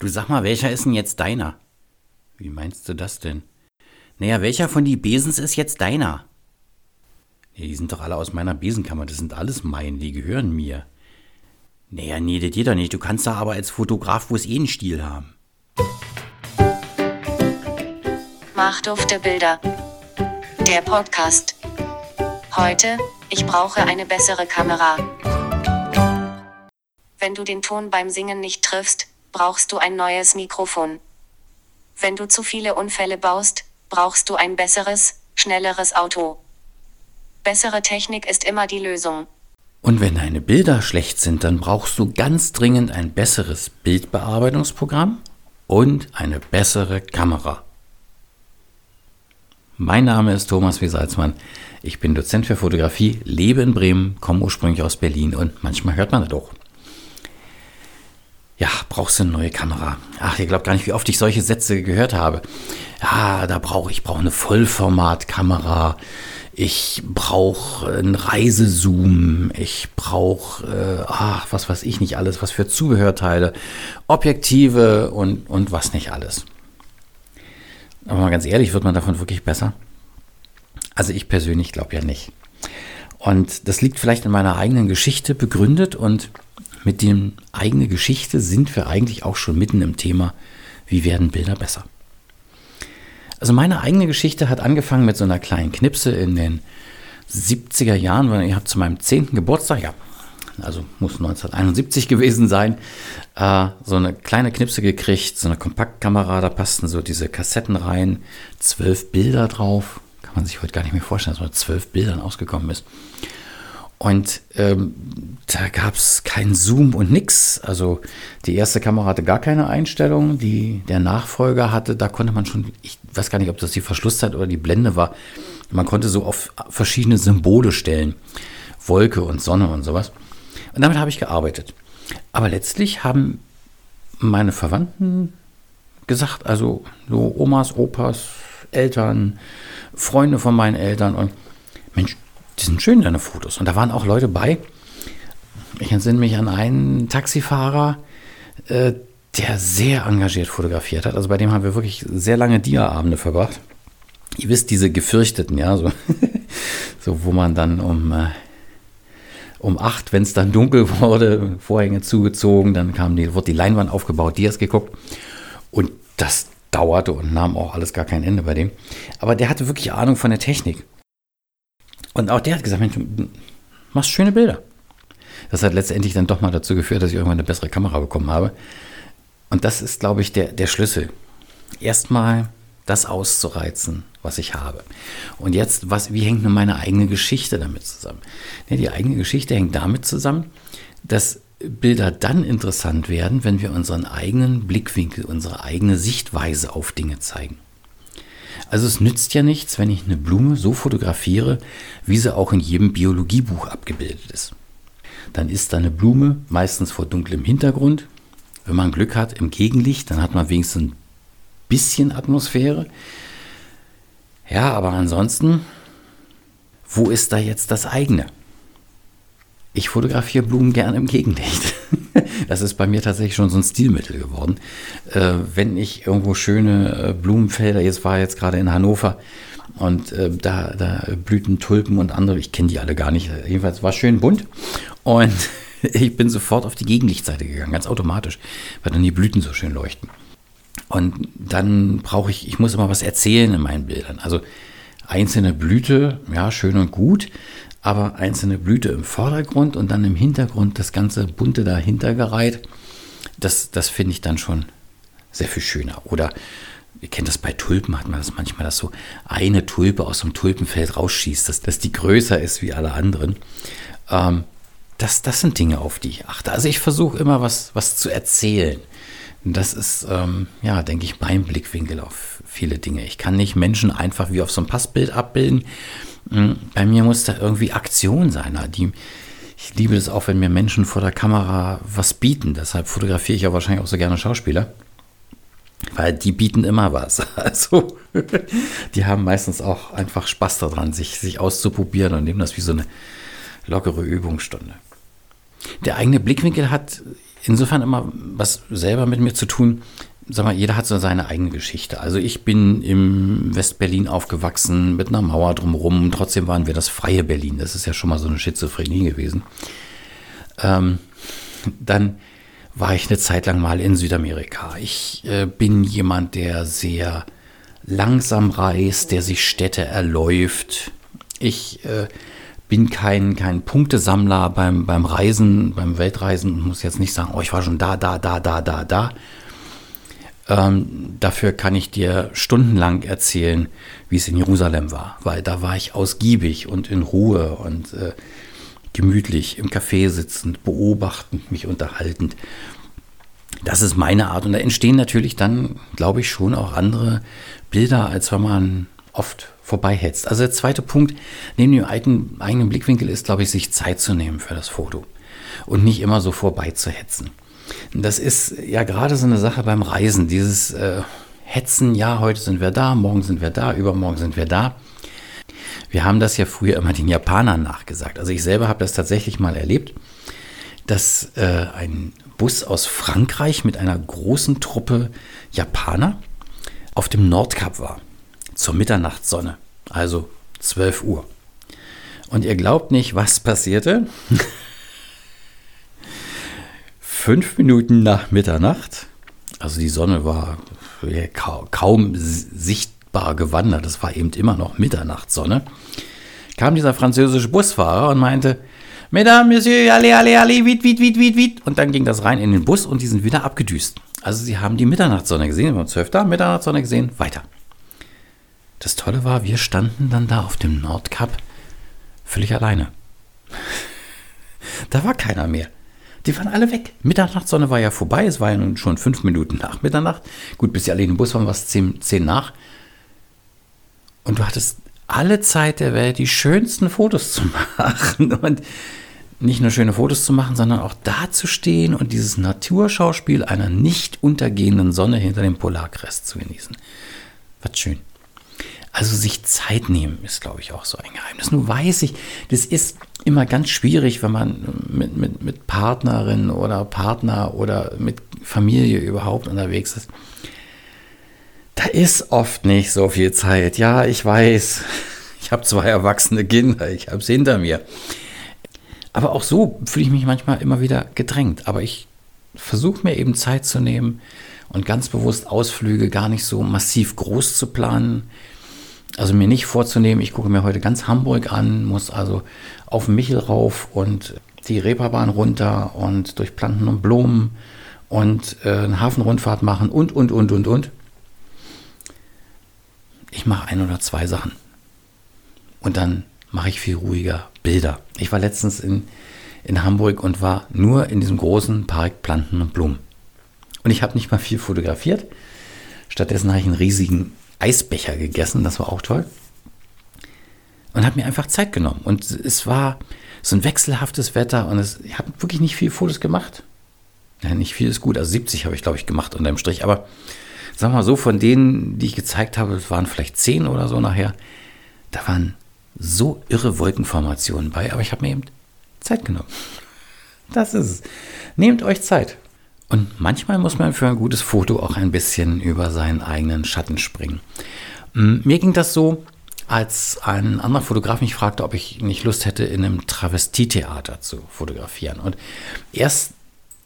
Du sag mal, welcher ist denn jetzt deiner? Wie meinst du das denn? Naja, welcher von die Besens ist jetzt deiner? Ja, die sind doch alle aus meiner Besenkammer, das sind alles mein, die gehören mir. Naja, nee, das geht doch nicht. Du kannst da aber als Fotograf wohl eh einen Stil haben. Mach dufte Bilder. Der Podcast. Heute, ich brauche eine bessere Kamera. Wenn du den Ton beim Singen nicht triffst, brauchst du ein neues Mikrofon. Wenn du zu viele Unfälle baust, brauchst du ein besseres, schnelleres Auto. Bessere Technik ist immer die Lösung. Und wenn deine Bilder schlecht sind, dann brauchst du ganz dringend ein besseres Bildbearbeitungsprogramm und eine bessere Kamera. Mein Name ist Thomas W. Salzmann. Ich bin Dozent für Fotografie, lebe in Bremen, komme ursprünglich aus Berlin und manchmal hört man das auch. Ja, brauchst du eine neue Kamera. Ach, ihr glaubt gar nicht, wie oft ich solche Sätze gehört habe. Ja, da brauche ich brauche eine Vollformatkamera. Ich brauche einen Reisezoom. Ich brauche, äh, ach, was weiß ich nicht alles, was für Zubehörteile, Objektive und, und was nicht alles. Aber mal ganz ehrlich, wird man davon wirklich besser? Also ich persönlich glaube ja nicht. Und das liegt vielleicht in meiner eigenen Geschichte begründet und mit dem eigene Geschichte sind wir eigentlich auch schon mitten im Thema, wie werden Bilder besser. Also meine eigene Geschichte hat angefangen mit so einer kleinen Knipse in den 70er Jahren, weil ich habe zu meinem 10. Geburtstag, ja, also muss 1971 gewesen sein, äh, so eine kleine Knipse gekriegt, so eine Kompaktkamera, da passten so diese Kassetten rein, zwölf Bilder drauf. Kann man sich heute gar nicht mehr vorstellen, dass man zwölf Bildern ausgekommen ist. Und ähm, da gab es keinen Zoom und nix. Also die erste Kamera hatte gar keine Einstellung. Die, der Nachfolger hatte, da konnte man schon, ich weiß gar nicht, ob das die Verschlusszeit oder die Blende war. Man konnte so auf verschiedene Symbole stellen. Wolke und Sonne und sowas. Und damit habe ich gearbeitet. Aber letztlich haben meine Verwandten gesagt, also so Omas, Opas, Eltern, Freunde von meinen Eltern und Mensch, die sind schön, deine Fotos. Und da waren auch Leute bei. Ich entsinne mich an einen Taxifahrer, äh, der sehr engagiert fotografiert hat. Also bei dem haben wir wirklich sehr lange Dia-Abende verbracht. Ihr wisst, diese gefürchteten, ja, so, so wo man dann um, äh, um acht, wenn es dann dunkel wurde, Vorhänge zugezogen, dann kam die, wurde die Leinwand aufgebaut, Dias geguckt. Und das dauerte und nahm auch alles gar kein Ende bei dem. Aber der hatte wirklich Ahnung von der Technik. Und auch der hat gesagt, Mensch, machst schöne Bilder. Das hat letztendlich dann doch mal dazu geführt, dass ich irgendwann eine bessere Kamera bekommen habe. Und das ist, glaube ich, der, der Schlüssel. Erstmal das auszureizen, was ich habe. Und jetzt, was, wie hängt nun meine eigene Geschichte damit zusammen? Die eigene Geschichte hängt damit zusammen, dass Bilder dann interessant werden, wenn wir unseren eigenen Blickwinkel, unsere eigene Sichtweise auf Dinge zeigen. Also es nützt ja nichts, wenn ich eine Blume so fotografiere, wie sie auch in jedem Biologiebuch abgebildet ist. Dann ist da eine Blume meistens vor dunklem Hintergrund. Wenn man Glück hat im Gegenlicht, dann hat man wenigstens ein bisschen Atmosphäre. Ja, aber ansonsten, wo ist da jetzt das eigene? Ich fotografiere Blumen gerne im Gegenlicht. Das ist bei mir tatsächlich schon so ein Stilmittel geworden. Äh, wenn ich irgendwo schöne äh, Blumenfelder, jetzt war jetzt gerade in Hannover und äh, da, da blühten Tulpen und andere, ich kenne die alle gar nicht. Jedenfalls war schön bunt und ich bin sofort auf die Gegenlichtseite gegangen, ganz automatisch, weil dann die Blüten so schön leuchten. Und dann brauche ich, ich muss immer was erzählen in meinen Bildern. Also einzelne Blüte, ja, schön und gut, aber einzelne Blüte im Vordergrund und dann im Hintergrund das ganze bunte dahinter gereiht. Das, das finde ich dann schon sehr viel schöner. Oder ihr kennt das bei Tulpen, hat man das manchmal, dass so eine Tulpe aus dem Tulpenfeld rausschießt, dass, dass die größer ist wie alle anderen. Ähm, das, das sind Dinge, auf die ich achte. Also ich versuche immer was, was zu erzählen. Das ist, ähm, ja, denke ich, mein Blickwinkel auf viele Dinge. Ich kann nicht Menschen einfach wie auf so einem Passbild abbilden. Hm, bei mir muss da irgendwie Aktion sein. Die, ich liebe es auch, wenn mir Menschen vor der Kamera was bieten. Deshalb fotografiere ich ja wahrscheinlich auch so gerne Schauspieler. Weil die bieten immer was. Also, die haben meistens auch einfach Spaß daran, sich, sich auszuprobieren und nehmen das wie so eine lockere Übungsstunde. Der eigene Blickwinkel hat insofern immer was selber mit mir zu tun. Sag mal, jeder hat so seine eigene Geschichte. Also ich bin im Westberlin aufgewachsen mit einer Mauer drumherum. Trotzdem waren wir das freie Berlin. Das ist ja schon mal so eine Schizophrenie gewesen. Ähm, dann war ich eine Zeit lang mal in Südamerika. Ich äh, bin jemand, der sehr langsam reist, der sich Städte erläuft. Ich äh, bin kein, kein Punktesammler beim, beim Reisen, beim Weltreisen und muss jetzt nicht sagen, oh, ich war schon da, da, da, da, da, da. Ähm, dafür kann ich dir stundenlang erzählen, wie es in Jerusalem war, weil da war ich ausgiebig und in Ruhe und äh, gemütlich im Café sitzend, beobachtend, mich unterhaltend. Das ist meine Art und da entstehen natürlich dann, glaube ich, schon auch andere Bilder, als wenn man oft vorbeihetzt. Also der zweite Punkt neben dem eigenen, eigenen Blickwinkel ist, glaube ich, sich Zeit zu nehmen für das Foto und nicht immer so vorbeizuhetzen. Das ist ja gerade so eine Sache beim Reisen, dieses äh, Hetzen, ja, heute sind wir da, morgen sind wir da, übermorgen sind wir da. Wir haben das ja früher immer den Japanern nachgesagt. Also ich selber habe das tatsächlich mal erlebt, dass äh, ein Bus aus Frankreich mit einer großen Truppe Japaner auf dem Nordkap war zur Mitternachtssonne, also 12 Uhr. Und ihr glaubt nicht, was passierte? Fünf Minuten nach Mitternacht, also die Sonne war kaum sichtbar gewandert, es war eben immer noch Mitternachtssonne, kam dieser französische Busfahrer und meinte, Mesdames, Monsieur, allez, allez, allez, vite, vite, vite, vite, vite. Und dann ging das rein in den Bus und die sind wieder abgedüst. Also sie haben die Mitternachtssonne gesehen, wir haben 12 da, Mitternachtssonne gesehen, weiter. Das Tolle war, wir standen dann da auf dem Nordkap völlig alleine. da war keiner mehr. Die waren alle weg. Mitternachtssonne war ja vorbei. Es war ja nun schon fünf Minuten nach Mitternacht. Gut, bis sie alle in den Bus waren, war es zehn, zehn nach. Und du hattest alle Zeit der Welt, die schönsten Fotos zu machen. Und nicht nur schöne Fotos zu machen, sondern auch da zu stehen und dieses Naturschauspiel einer nicht untergehenden Sonne hinter dem Polarkrest zu genießen. Was schön. Also sich Zeit nehmen ist, glaube ich, auch so ein Geheimnis. Nun weiß ich, das ist immer ganz schwierig, wenn man mit, mit, mit Partnerin oder Partner oder mit Familie überhaupt unterwegs ist. Da ist oft nicht so viel Zeit. Ja, ich weiß, ich habe zwei erwachsene Kinder, ich habe es hinter mir. Aber auch so fühle ich mich manchmal immer wieder gedrängt. Aber ich versuche mir eben Zeit zu nehmen und ganz bewusst Ausflüge gar nicht so massiv groß zu planen also mir nicht vorzunehmen, ich gucke mir heute ganz Hamburg an, muss also auf Michel rauf und die Reeperbahn runter und durch Planten und Blumen und äh, eine Hafenrundfahrt machen und, und, und, und, und. Ich mache ein oder zwei Sachen. Und dann mache ich viel ruhiger Bilder. Ich war letztens in, in Hamburg und war nur in diesem großen Park Planten und Blumen. Und ich habe nicht mal viel fotografiert. Stattdessen habe ich einen riesigen Eisbecher gegessen, das war auch toll. Und habe mir einfach Zeit genommen. Und es war so ein wechselhaftes Wetter und es, ich habe wirklich nicht viele Fotos gemacht. Ja, nicht viel ist gut. Also 70 habe ich, glaube ich, gemacht unterm Strich. Aber wir mal so, von denen, die ich gezeigt habe, es waren vielleicht 10 oder so nachher. Da waren so irre Wolkenformationen bei, aber ich habe mir eben Zeit genommen. Das ist es. Nehmt euch Zeit. Und manchmal muss man für ein gutes Foto auch ein bisschen über seinen eigenen Schatten springen. Mm, mir ging das so, als ein anderer Fotograf mich fragte, ob ich nicht Lust hätte, in einem Travestietheater zu fotografieren. Und erst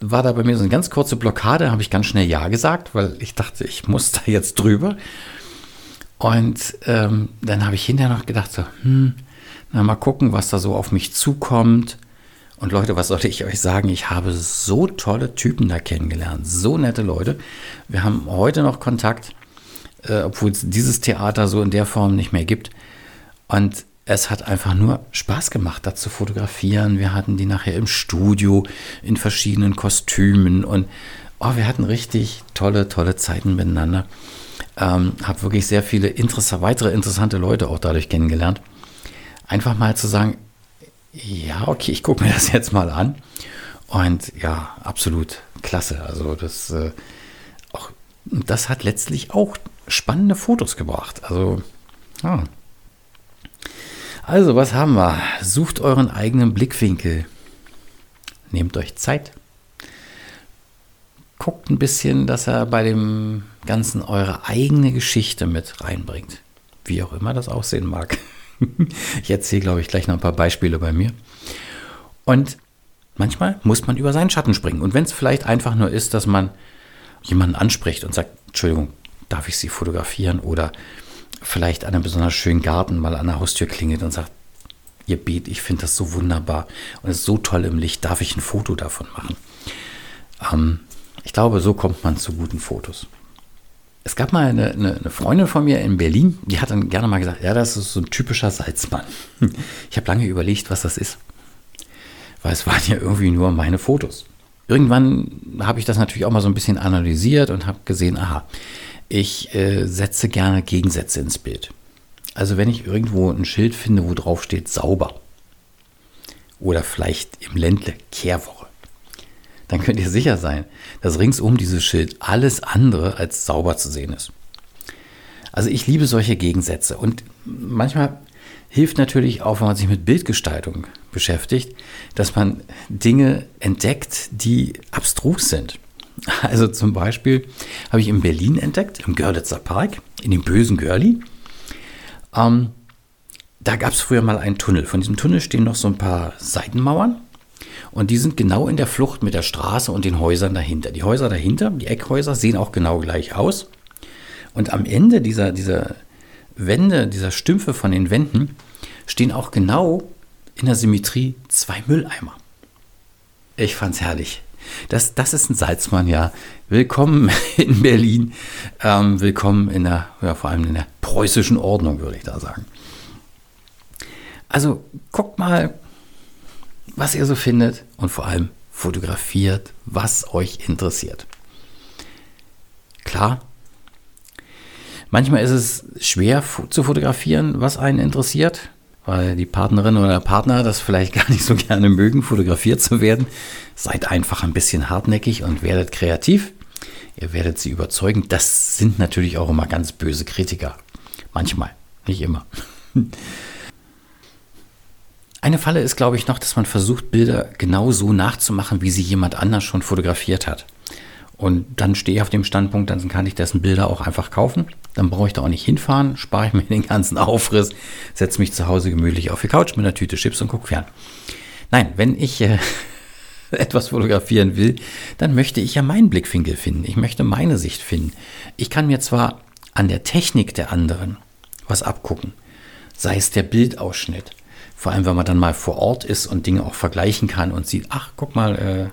war da bei mir so eine ganz kurze Blockade, habe ich ganz schnell Ja gesagt, weil ich dachte, ich muss da jetzt drüber. Und ähm, dann habe ich hinterher noch gedacht, so, hm, na mal gucken, was da so auf mich zukommt. Und Leute, was sollte ich euch sagen? Ich habe so tolle Typen da kennengelernt, so nette Leute. Wir haben heute noch Kontakt, äh, obwohl es dieses Theater so in der Form nicht mehr gibt. Und es hat einfach nur Spaß gemacht, da zu fotografieren. Wir hatten die nachher im Studio in verschiedenen Kostümen und oh, wir hatten richtig tolle, tolle Zeiten miteinander. Ähm, habe wirklich sehr viele interessa weitere interessante Leute auch dadurch kennengelernt. Einfach mal zu sagen, ja, okay, ich gucke mir das jetzt mal an. Und ja, absolut klasse. Also das, äh, auch, das hat letztlich auch spannende Fotos gebracht. Also, ja. also was haben wir? Sucht euren eigenen Blickwinkel. Nehmt euch Zeit. guckt ein bisschen, dass er bei dem Ganzen eure eigene Geschichte mit reinbringt. Wie auch immer das aussehen mag. ich erzähle, glaube ich, gleich noch ein paar Beispiele bei mir. Und manchmal muss man über seinen Schatten springen. Und wenn es vielleicht einfach nur ist, dass man jemanden anspricht und sagt, Entschuldigung, darf ich Sie fotografieren? Oder vielleicht an einem besonders schönen Garten mal an der Haustür klingelt und sagt, Ihr Beet, ich finde das so wunderbar und es ist so toll im Licht, darf ich ein Foto davon machen? Ähm, ich glaube, so kommt man zu guten Fotos. Es gab mal eine, eine, eine, Freundin von mir in Berlin, die hat dann gerne mal gesagt, ja, das ist so ein typischer Salzmann. Ich habe lange überlegt, was das ist, weil es waren ja irgendwie nur meine Fotos. Irgendwann habe ich das natürlich auch mal so ein bisschen analysiert und habe gesehen, aha, ich äh, setze gerne Gegensätze ins Bild. Also wenn ich irgendwo ein Schild finde, wo drauf steht sauber oder vielleicht im Ländle Kehrwoche, dann könnt ihr sicher sein, dass ringsum dieses Schild alles andere als sauber zu sehen ist. Also ich liebe solche Gegensätze und manchmal hilft natürlich auch, wenn man sich mit Bildgestaltung beschäftigt, dass man Dinge entdeckt, die abstrus sind. Also zum Beispiel habe ich in Berlin entdeckt, im Görlitzer Park, in dem bösen Görli, ähm, da gab es früher mal einen Tunnel. Von diesem Tunnel stehen noch so ein paar Seitenmauern. Und die sind genau in der Flucht mit der Straße und den Häusern dahinter. Die Häuser dahinter, die Eckhäuser, sehen auch genau gleich aus. Und am Ende dieser, dieser Wände, dieser Stümpfe von den Wänden, stehen auch genau in der Symmetrie zwei Mülleimer. Ich fand's herrlich. Das, das ist ein Salzmann, ja. Willkommen in Berlin. Ähm, willkommen in der, ja, vor allem in der preußischen Ordnung, würde ich da sagen. Also guckt mal, was ihr so findet und vor allem fotografiert, was euch interessiert. Klar, manchmal ist es schwer zu fotografieren, was einen interessiert weil die Partnerin oder der Partner das vielleicht gar nicht so gerne mögen, fotografiert zu werden. Seid einfach ein bisschen hartnäckig und werdet kreativ. Ihr werdet sie überzeugen. Das sind natürlich auch immer ganz böse Kritiker. Manchmal, nicht immer. Eine Falle ist, glaube ich, noch, dass man versucht, Bilder genau so nachzumachen, wie sie jemand anders schon fotografiert hat. Und dann stehe ich auf dem Standpunkt, dann kann ich dessen Bilder auch einfach kaufen. Dann brauche ich da auch nicht hinfahren, spare ich mir den ganzen Aufriss, setze mich zu Hause gemütlich auf die Couch mit einer Tüte Chips und gucke fern. Nein, wenn ich äh, etwas fotografieren will, dann möchte ich ja meinen Blickwinkel finden. Ich möchte meine Sicht finden. Ich kann mir zwar an der Technik der anderen was abgucken, sei es der Bildausschnitt. Vor allem, wenn man dann mal vor Ort ist und Dinge auch vergleichen kann und sieht, ach, guck mal, äh,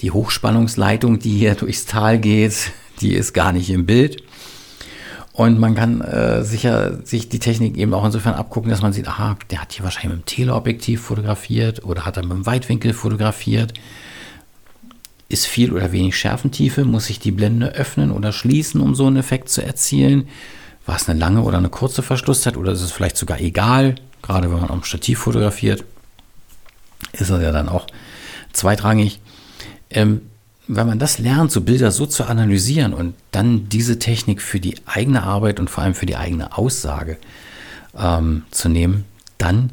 die Hochspannungsleitung, die hier durchs Tal geht, die ist gar nicht im Bild. Und man kann äh, sicher sich die Technik eben auch insofern abgucken, dass man sieht, aha, der hat hier wahrscheinlich mit dem Teleobjektiv fotografiert oder hat er mit dem Weitwinkel fotografiert. Ist viel oder wenig Schärfentiefe? Muss ich die Blende öffnen oder schließen, um so einen Effekt zu erzielen? War es eine lange oder eine kurze Verschlusszeit oder ist es vielleicht sogar egal? Gerade wenn man am Stativ fotografiert, ist das ja dann auch zweitrangig ähm, wenn man das lernt, so Bilder so zu analysieren und dann diese Technik für die eigene Arbeit und vor allem für die eigene Aussage ähm, zu nehmen, dann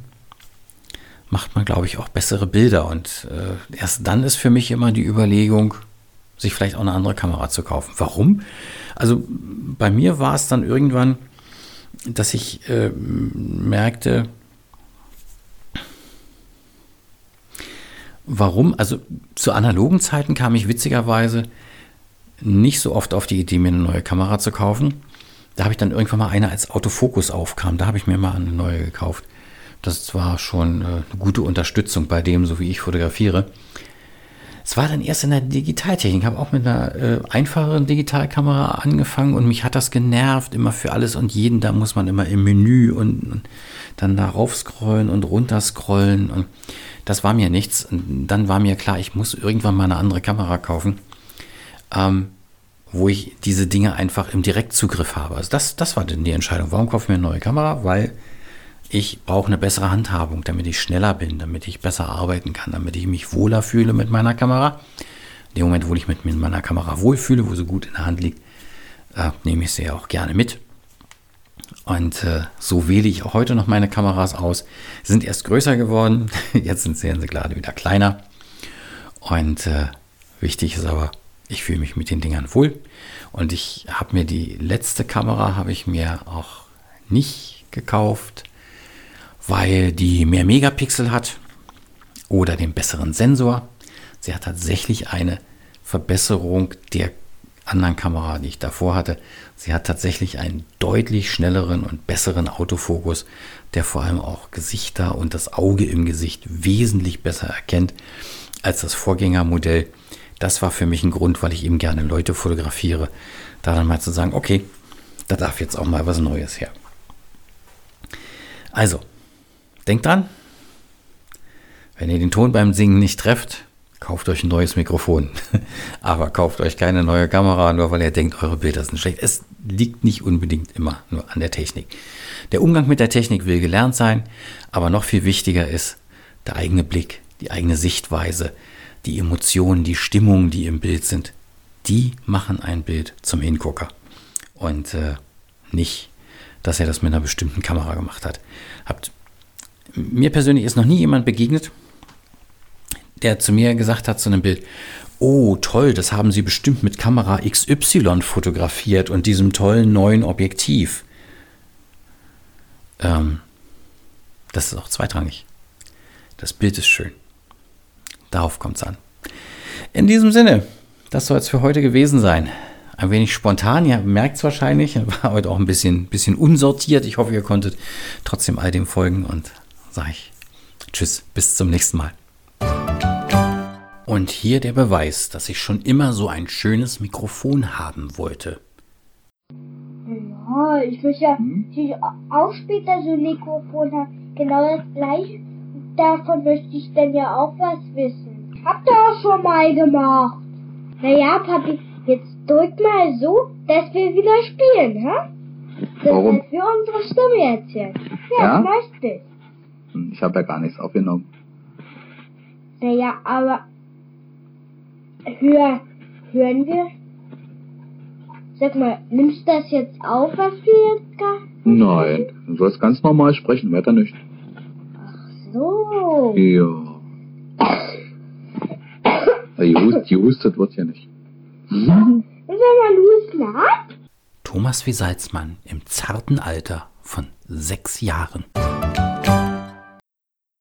macht man, glaube ich, auch bessere Bilder. Und äh, erst dann ist für mich immer die Überlegung, sich vielleicht auch eine andere Kamera zu kaufen. Warum? Also bei mir war es dann irgendwann, dass ich äh, merkte, Warum? Also zu analogen Zeiten kam ich witzigerweise nicht so oft auf die Idee, mir eine neue Kamera zu kaufen. Da habe ich dann irgendwann mal eine als Autofokus aufkam. Da habe ich mir mal eine neue gekauft. Das war schon äh, eine gute Unterstützung bei dem, so wie ich fotografiere. Es war dann erst in der Digitaltechnik. Ich habe auch mit einer äh, einfacheren Digitalkamera angefangen und mich hat das genervt, immer für alles und jeden. Da muss man immer im Menü und, und dann darauf scrollen und runter scrollen. Und das war mir nichts. Und dann war mir klar, ich muss irgendwann mal eine andere Kamera kaufen, ähm, wo ich diese Dinge einfach im Direktzugriff habe. Also das, das war dann die Entscheidung. Warum kaufe ich mir eine neue Kamera? Weil ich brauche eine bessere Handhabung, damit ich schneller bin, damit ich besser arbeiten kann, damit ich mich wohler fühle mit meiner Kamera. In dem Moment, wo ich mich mit meiner Kamera wohlfühle, wo sie gut in der Hand liegt, äh, nehme ich sie auch gerne mit. Und äh, so wähle ich auch heute noch meine Kameras aus. Sie sind erst größer geworden, jetzt sind sie gerade wieder kleiner. Und äh, wichtig ist aber, ich fühle mich mit den Dingern wohl. Und ich habe mir die letzte Kamera, habe ich mir auch nicht gekauft, weil die mehr Megapixel hat oder den besseren Sensor. Sie hat tatsächlich eine Verbesserung der anderen Kamera, die ich davor hatte. Sie hat tatsächlich einen deutlich schnelleren und besseren Autofokus, der vor allem auch Gesichter und das Auge im Gesicht wesentlich besser erkennt als das Vorgängermodell. Das war für mich ein Grund, weil ich eben gerne Leute fotografiere, da dann mal zu sagen, okay, da darf jetzt auch mal was Neues her. Also, denkt dran, wenn ihr den Ton beim Singen nicht trefft, kauft euch ein neues Mikrofon. Aber kauft euch keine neue Kamera, nur weil ihr denkt, eure Bilder sind schlecht. Es liegt nicht unbedingt immer nur an der Technik. Der Umgang mit der Technik will gelernt sein, aber noch viel wichtiger ist der eigene Blick, die eigene Sichtweise, die Emotionen, die Stimmungen, die im Bild sind. Die machen ein Bild zum Hingucker. Und äh, nicht, dass er das mit einer bestimmten Kamera gemacht hat. Habt, mir persönlich ist noch nie jemand begegnet, der zu mir gesagt hat zu einem Bild, oh toll, das haben Sie bestimmt mit Kamera XY fotografiert und diesem tollen neuen Objektiv. Ähm, das ist auch zweitrangig. Das Bild ist schön. Darauf kommt es an. In diesem Sinne, das soll es für heute gewesen sein. Ein wenig spontan, ihr merkt es wahrscheinlich, war heute auch ein bisschen, bisschen unsortiert. Ich hoffe, ihr konntet trotzdem all dem folgen und sage ich Tschüss, bis zum nächsten Mal. Und hier der Beweis, dass ich schon immer so ein schönes Mikrofon haben wollte. Ja, ich will ja natürlich auch später so ein Mikrofon haben. Genau das gleiche. Davon möchte ich dann ja auch was wissen. Habt ihr auch schon mal gemacht? Naja, Papi, jetzt drück mal so, dass wir wieder spielen, hä? Das Warum? für unsere Stimme jetzt hier. Ja, Ja? weißt du. Hm, Ich habe ja gar nichts aufgenommen. Naja, aber hör, hören wir? Sag mal, nimmst du das jetzt auf, was wir jetzt gar... Nein, du sollst ganz normal sprechen, weiter nicht. So. Ja. Gehust, gehustet wird ja nicht. Ist aber Louis Lack? Thomas W. Salzmann im zarten Alter von sechs Jahren.